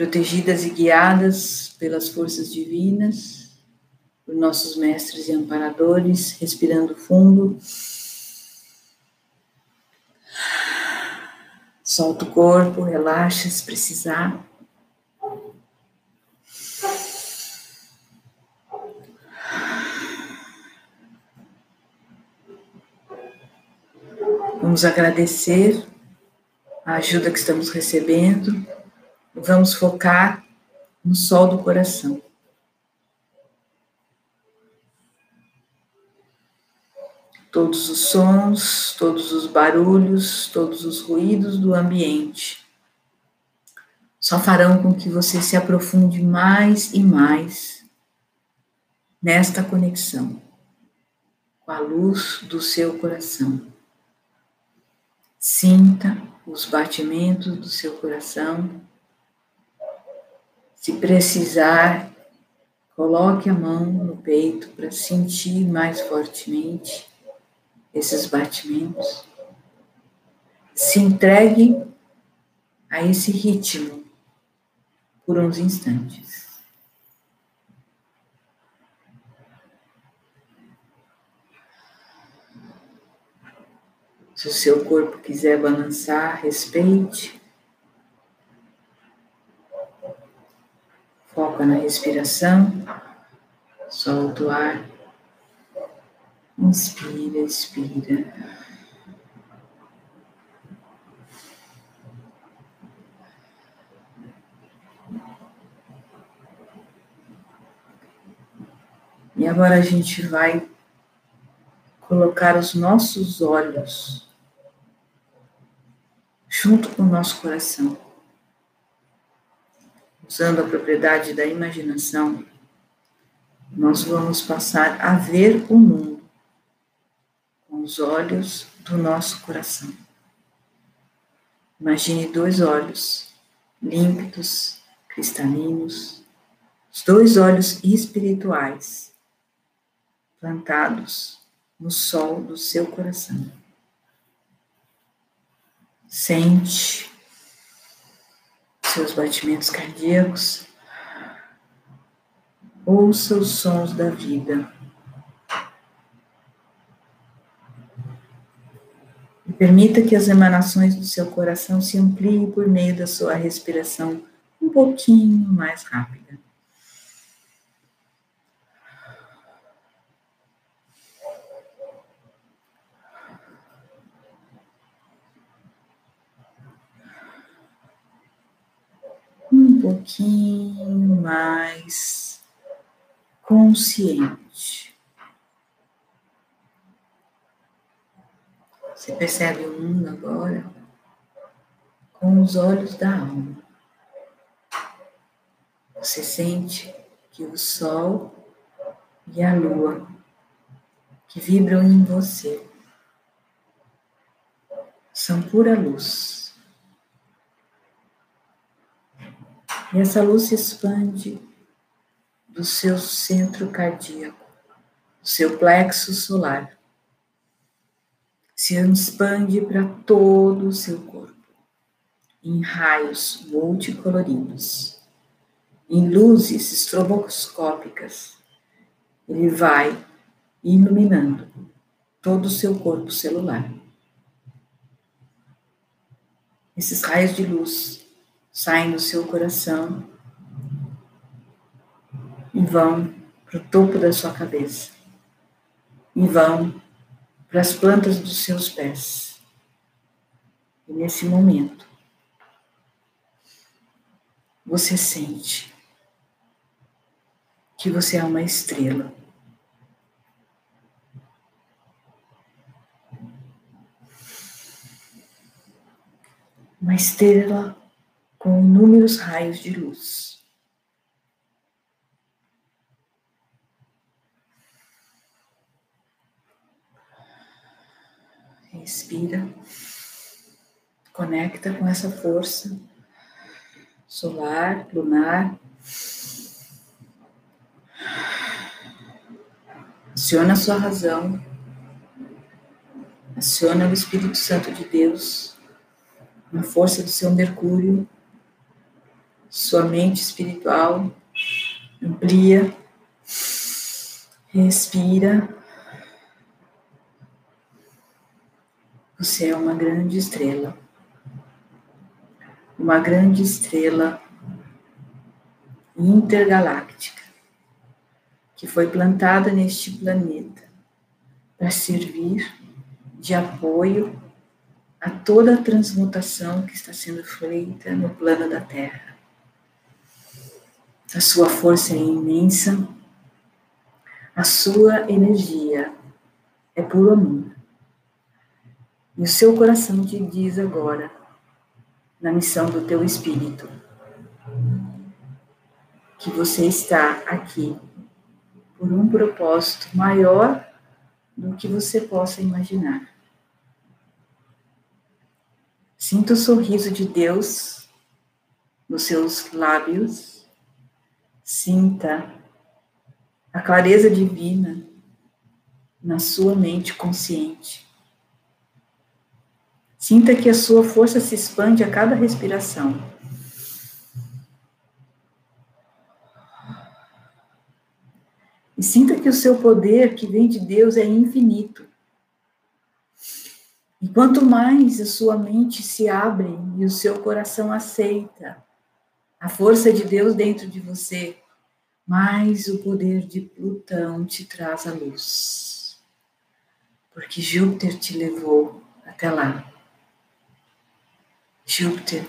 Protegidas e guiadas pelas forças divinas, por nossos mestres e amparadores, respirando fundo. Solta o corpo, relaxa se precisar. Vamos agradecer a ajuda que estamos recebendo vamos focar no sol do coração. Todos os sons, todos os barulhos, todos os ruídos do ambiente só farão com que você se aprofunde mais e mais nesta conexão com a luz do seu coração. Sinta os batimentos do seu coração. Se precisar, coloque a mão no peito para sentir mais fortemente esses batimentos. Se entregue a esse ritmo por uns instantes. Se o seu corpo quiser balançar, respeite. Foca na respiração. Solta o ar. Inspira, expira. E agora a gente vai colocar os nossos olhos junto com o nosso coração. Usando a propriedade da imaginação, nós vamos passar a ver o mundo com os olhos do nosso coração. Imagine dois olhos límpidos, cristalinos, os dois olhos espirituais plantados no sol do seu coração. Sente seus batimentos cardíacos, ouça os sons da vida. E permita que as emanações do seu coração se ampliem por meio da sua respiração um pouquinho mais rápida. um pouquinho mais consciente. Você percebe o mundo agora com os olhos da alma. Você sente que o sol e a lua que vibram em você são pura luz. E essa luz se expande do seu centro cardíaco, do seu plexo solar. Se expande para todo o seu corpo, em raios multicoloridos, em luzes estroboscópicas. Ele vai iluminando todo o seu corpo celular. Esses raios de luz saem do seu coração e vão para o topo da sua cabeça e vão para as plantas dos seus pés. E nesse momento, você sente que você é uma estrela. Uma estrela com inúmeros raios de luz. Respira, conecta com essa força solar, lunar. Aciona a sua razão, aciona o Espírito Santo de Deus, na força do seu Mercúrio sua mente espiritual, amplia, respira. Você é uma grande estrela, uma grande estrela intergaláctica que foi plantada neste planeta para servir de apoio a toda a transmutação que está sendo feita no plano da Terra. A sua força é imensa, a sua energia é puro amor. E o seu coração te diz agora, na missão do teu espírito, que você está aqui por um propósito maior do que você possa imaginar. Sinta o sorriso de Deus nos seus lábios Sinta a clareza divina na sua mente consciente. Sinta que a sua força se expande a cada respiração. E sinta que o seu poder que vem de Deus é infinito. E quanto mais a sua mente se abre e o seu coração aceita a força de Deus dentro de você, mais o poder de Plutão te traz a luz. Porque Júpiter te levou até lá. Júpiter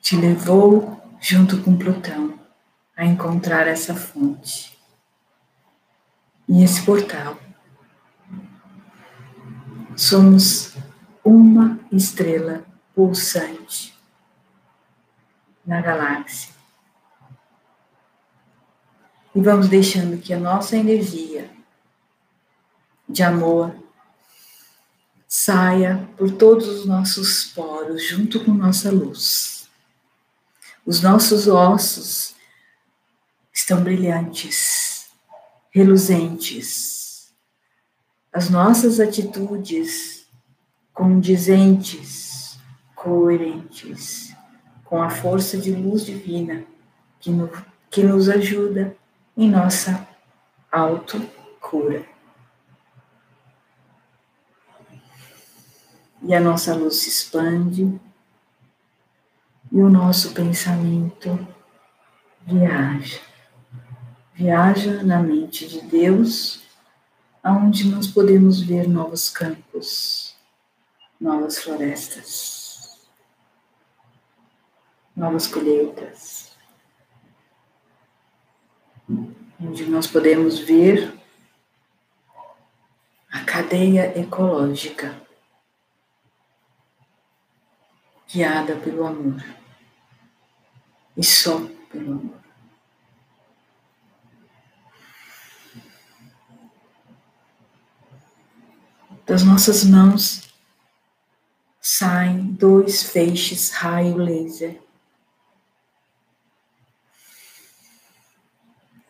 te levou junto com Plutão a encontrar essa fonte e esse portal. Somos uma estrela pulsante na galáxia. E vamos deixando que a nossa energia de amor saia por todos os nossos poros, junto com nossa luz. Os nossos ossos estão brilhantes, reluzentes. As nossas atitudes condizentes, coerentes com a força de luz divina que, no, que nos ajuda em nossa autocura. E a nossa luz se expande e o nosso pensamento viaja. Viaja na mente de Deus, aonde nós podemos ver novos campos, novas florestas, novas colheitas, onde nós podemos ver a cadeia ecológica guiada pelo amor e só pelo amor. Das nossas mãos saem dois feixes raio laser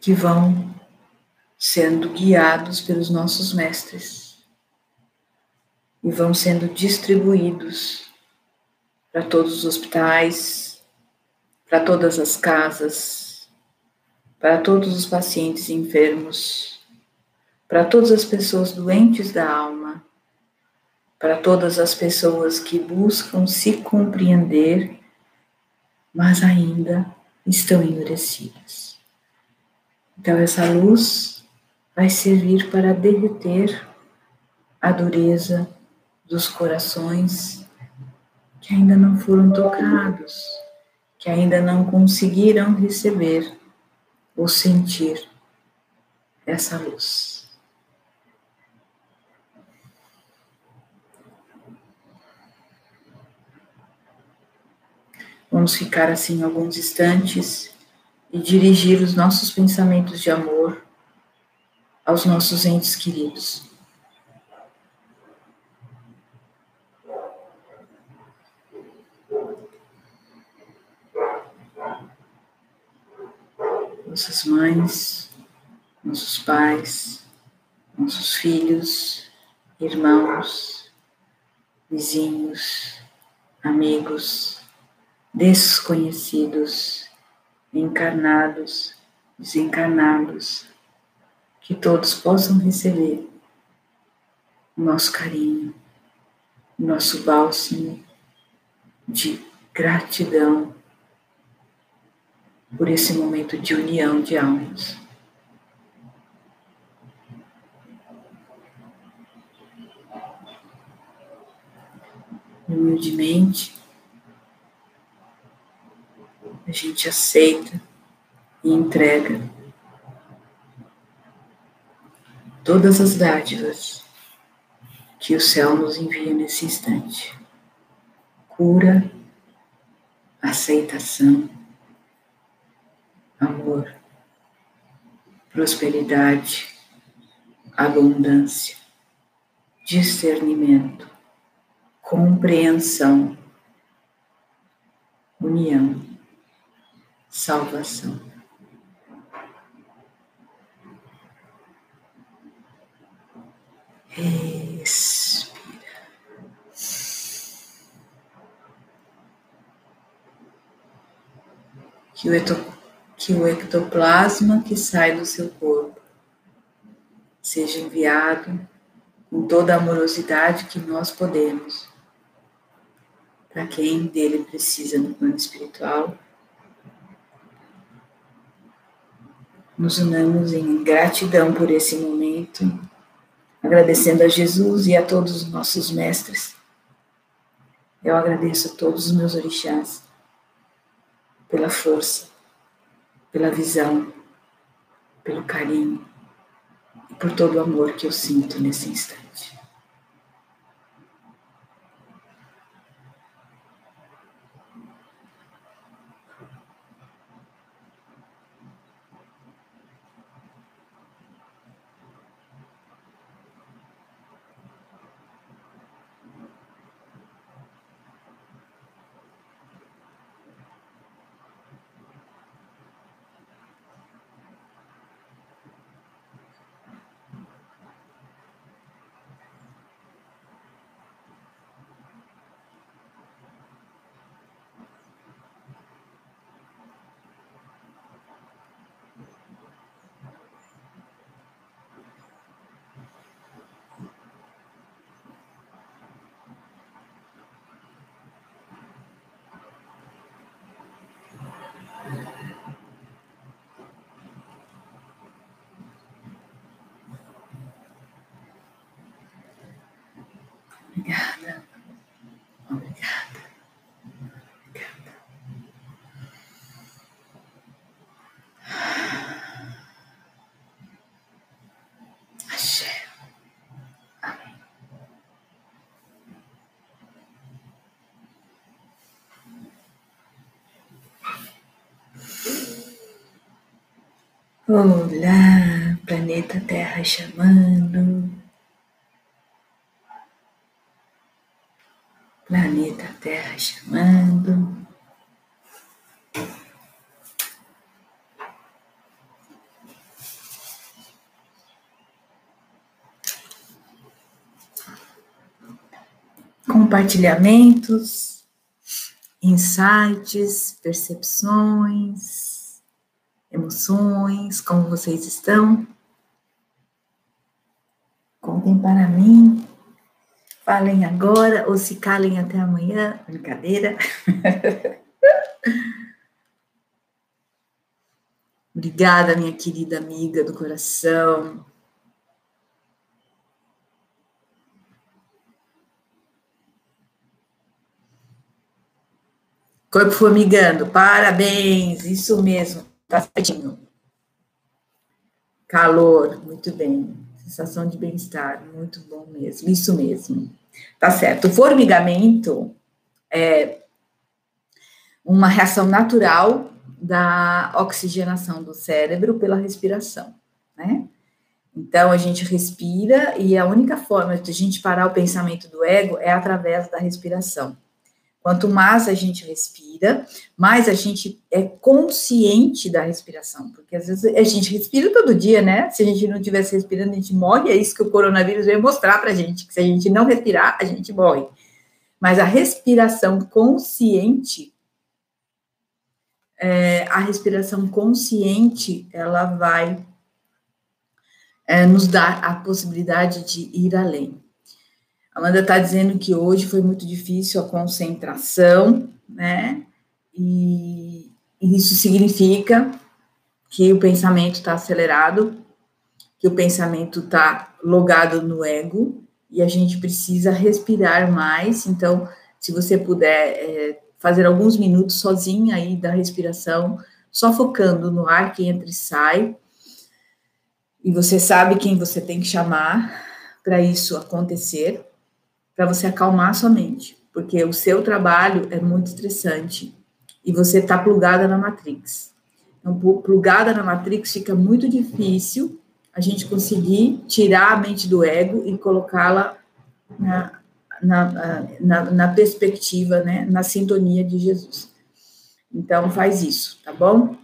que vão sendo guiados pelos nossos mestres e vão sendo distribuídos para todos os hospitais, para todas as casas, para todos os pacientes enfermos, para todas as pessoas doentes da alma, para todas as pessoas que buscam se compreender, mas ainda estão endurecidas. Então, essa luz vai servir para derreter a dureza dos corações que ainda não foram tocados, que ainda não conseguiram receber ou sentir essa luz. Vamos ficar assim alguns instantes e dirigir os nossos pensamentos de amor aos nossos entes queridos. nossas mães, nossos pais, nossos filhos, irmãos, vizinhos, amigos, desconhecidos, encarnados, desencarnados, que todos possam receber o nosso carinho, o nosso bálsamo de gratidão por esse momento de união de almas. Humildemente, a gente aceita e entrega todas as dádivas que o céu nos envia nesse instante. Cura, aceitação, amor, prosperidade, abundância, discernimento, compreensão, união, salvação. Respira. Que o que o ectoplasma que sai do seu corpo seja enviado com toda a amorosidade que nós podemos para quem dele precisa no plano espiritual. Nos unamos em gratidão por esse momento, agradecendo a Jesus e a todos os nossos mestres. Eu agradeço a todos os meus orixás pela força pela visão, pelo carinho e por todo o amor que eu sinto nesse instante. Olá, planeta Terra chamando. Planeta Terra chamando. Compartilhamentos, insights, percepções emoções, como vocês estão. Contem para mim. Falem agora ou se calem até amanhã. Brincadeira. Obrigada, minha querida amiga do coração. Corpo formigando, parabéns, isso mesmo. Certinho. Calor, muito bem. Sensação de bem-estar, muito bom mesmo. Isso mesmo. Tá certo. O formigamento é uma reação natural da oxigenação do cérebro pela respiração, né? Então a gente respira e a única forma de a gente parar o pensamento do ego é através da respiração. Quanto mais a gente respira, mais a gente é consciente da respiração, porque às vezes a gente respira todo dia, né? Se a gente não estivesse respirando, a gente morre, é isso que o coronavírus veio mostrar pra gente, que se a gente não respirar, a gente morre. Mas a respiração consciente, é, a respiração consciente, ela vai é, nos dar a possibilidade de ir além. Amanda está dizendo que hoje foi muito difícil a concentração, né? E, isso significa que o pensamento está acelerado, que o pensamento está logado no ego, e a gente precisa respirar mais. Então, se você puder é, fazer alguns minutos sozinha aí da respiração, só focando no ar que entra e sai, e você sabe quem você tem que chamar para isso acontecer para você acalmar sua mente, porque o seu trabalho é muito estressante e você está plugada na Matrix. Então, plugada na Matrix fica muito difícil a gente conseguir tirar a mente do ego e colocá-la na, na, na, na, perspectiva, né, na sintonia de Jesus. Então, faz isso, tá bom?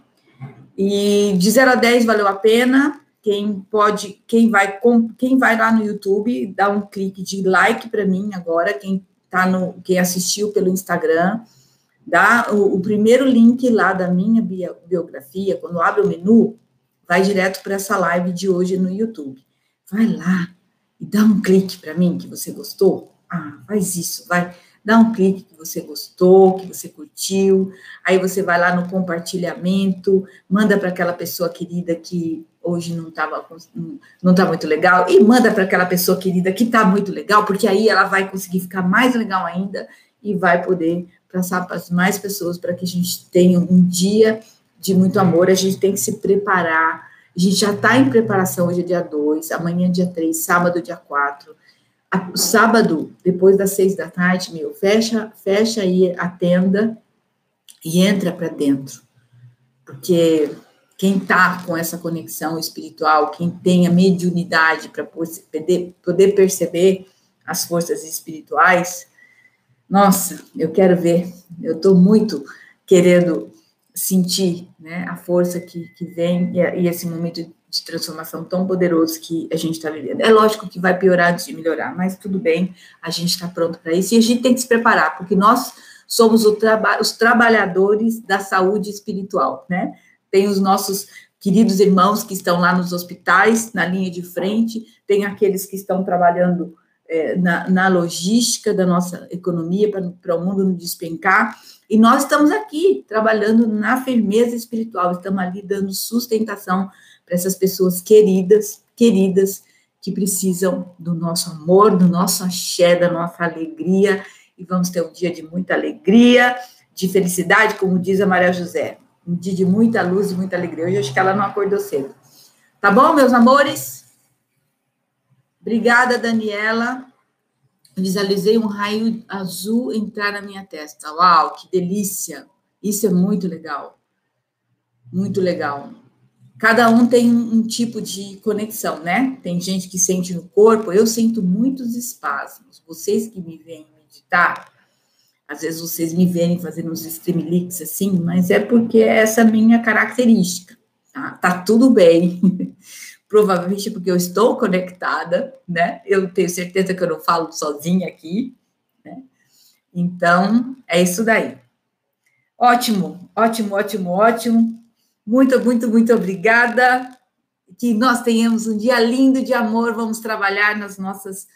E de 0 a 10 valeu a pena, quem pode, quem vai, quem vai lá no YouTube, dá um clique de like para mim agora, quem tá no, quem assistiu pelo Instagram, dá o, o primeiro link lá da minha biografia, quando abre o menu, vai direto para essa live de hoje no YouTube. Vai lá e dá um clique para mim que você gostou. Ah, faz isso, vai dá um clique que você gostou, que você curtiu, aí você vai lá no compartilhamento, manda para aquela pessoa querida que hoje não estava não tá muito legal e manda para aquela pessoa querida que está muito legal, porque aí ela vai conseguir ficar mais legal ainda e vai poder passar para mais pessoas para que a gente tenha um dia de muito amor, a gente tem que se preparar. A gente já está em preparação, hoje é dia 2, amanhã é dia 3, sábado, dia 4 sábado, depois das seis da tarde, meu, fecha, fecha aí a tenda e entra para dentro. Porque quem está com essa conexão espiritual, quem tem a mediunidade para poder, perceber as forças espirituais, nossa, eu quero ver, eu estou muito querendo sentir né, a força que, que vem e, e esse momento de transformação tão poderoso que a gente está vivendo. É lógico que vai piorar antes de melhorar, mas tudo bem, a gente está pronto para isso e a gente tem que se preparar, porque nós somos traba os trabalhadores da saúde espiritual, né? Tem os nossos queridos irmãos que estão lá nos hospitais, na linha de frente, tem aqueles que estão trabalhando é, na, na, logística da nossa economia para o mundo não despencar, e nós estamos aqui trabalhando na firmeza espiritual, estamos ali dando sustentação para essas pessoas queridas, queridas, que precisam do nosso amor, do nosso axé, da nossa alegria, e vamos ter um dia de muita alegria, de felicidade, como diz a Maria José, um dia de muita luz e muita alegria. Hoje acho que ela não acordou cedo. Tá bom, meus amores? Obrigada, Daniela. Visualizei um raio azul entrar na minha testa. Uau, que delícia! Isso é muito legal. Muito legal. cada um tem um, tipo de conexão, né? Tem gente que sente no corpo, eu sinto muitos espasmos. Vocês que me veem meditar, às vezes vocês me veem fazendo uns streamlix assim, mas é porque é essa minha característica, tá? Tá tudo bem. Provavelmente porque eu estou conectada, né? Eu tenho certeza que eu não falo sozinha aqui, né? Então, é isso daí. Ótimo, ótimo, ótimo, ótimo. Muito, muito, muito obrigada. Que nós tenhamos um dia lindo de amor. Vamos trabalhar nas nossas,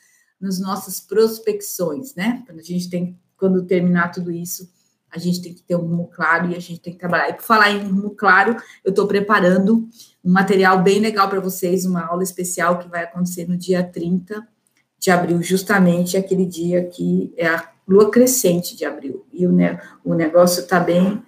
nas nossas prospecções, né? A gente tem, quando terminar tudo isso, a gente tem que ter um rumo claro e a gente tem que trabalhar. E por falar em rumo claro, eu estou preparando um material bem legal para vocês, uma aula especial que vai acontecer no dia 30 de abril, justamente aquele dia que é a lua crescente de abril. E o, ne o negócio está bem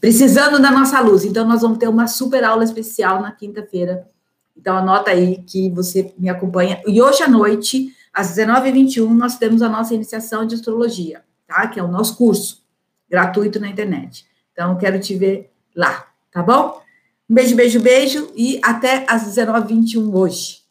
precisando da nossa luz. Então, nós vamos ter uma super aula especial na quinta-feira. Então, anota aí que você me acompanha. E hoje à noite, às 19h21, nós temos a nossa iniciação de astrologia, tá? Que é o nosso curso, gratuito na internet. Então, quero te ver lá, tá bom? Um beijo, beijo, beijo e até às 19h21 hoje.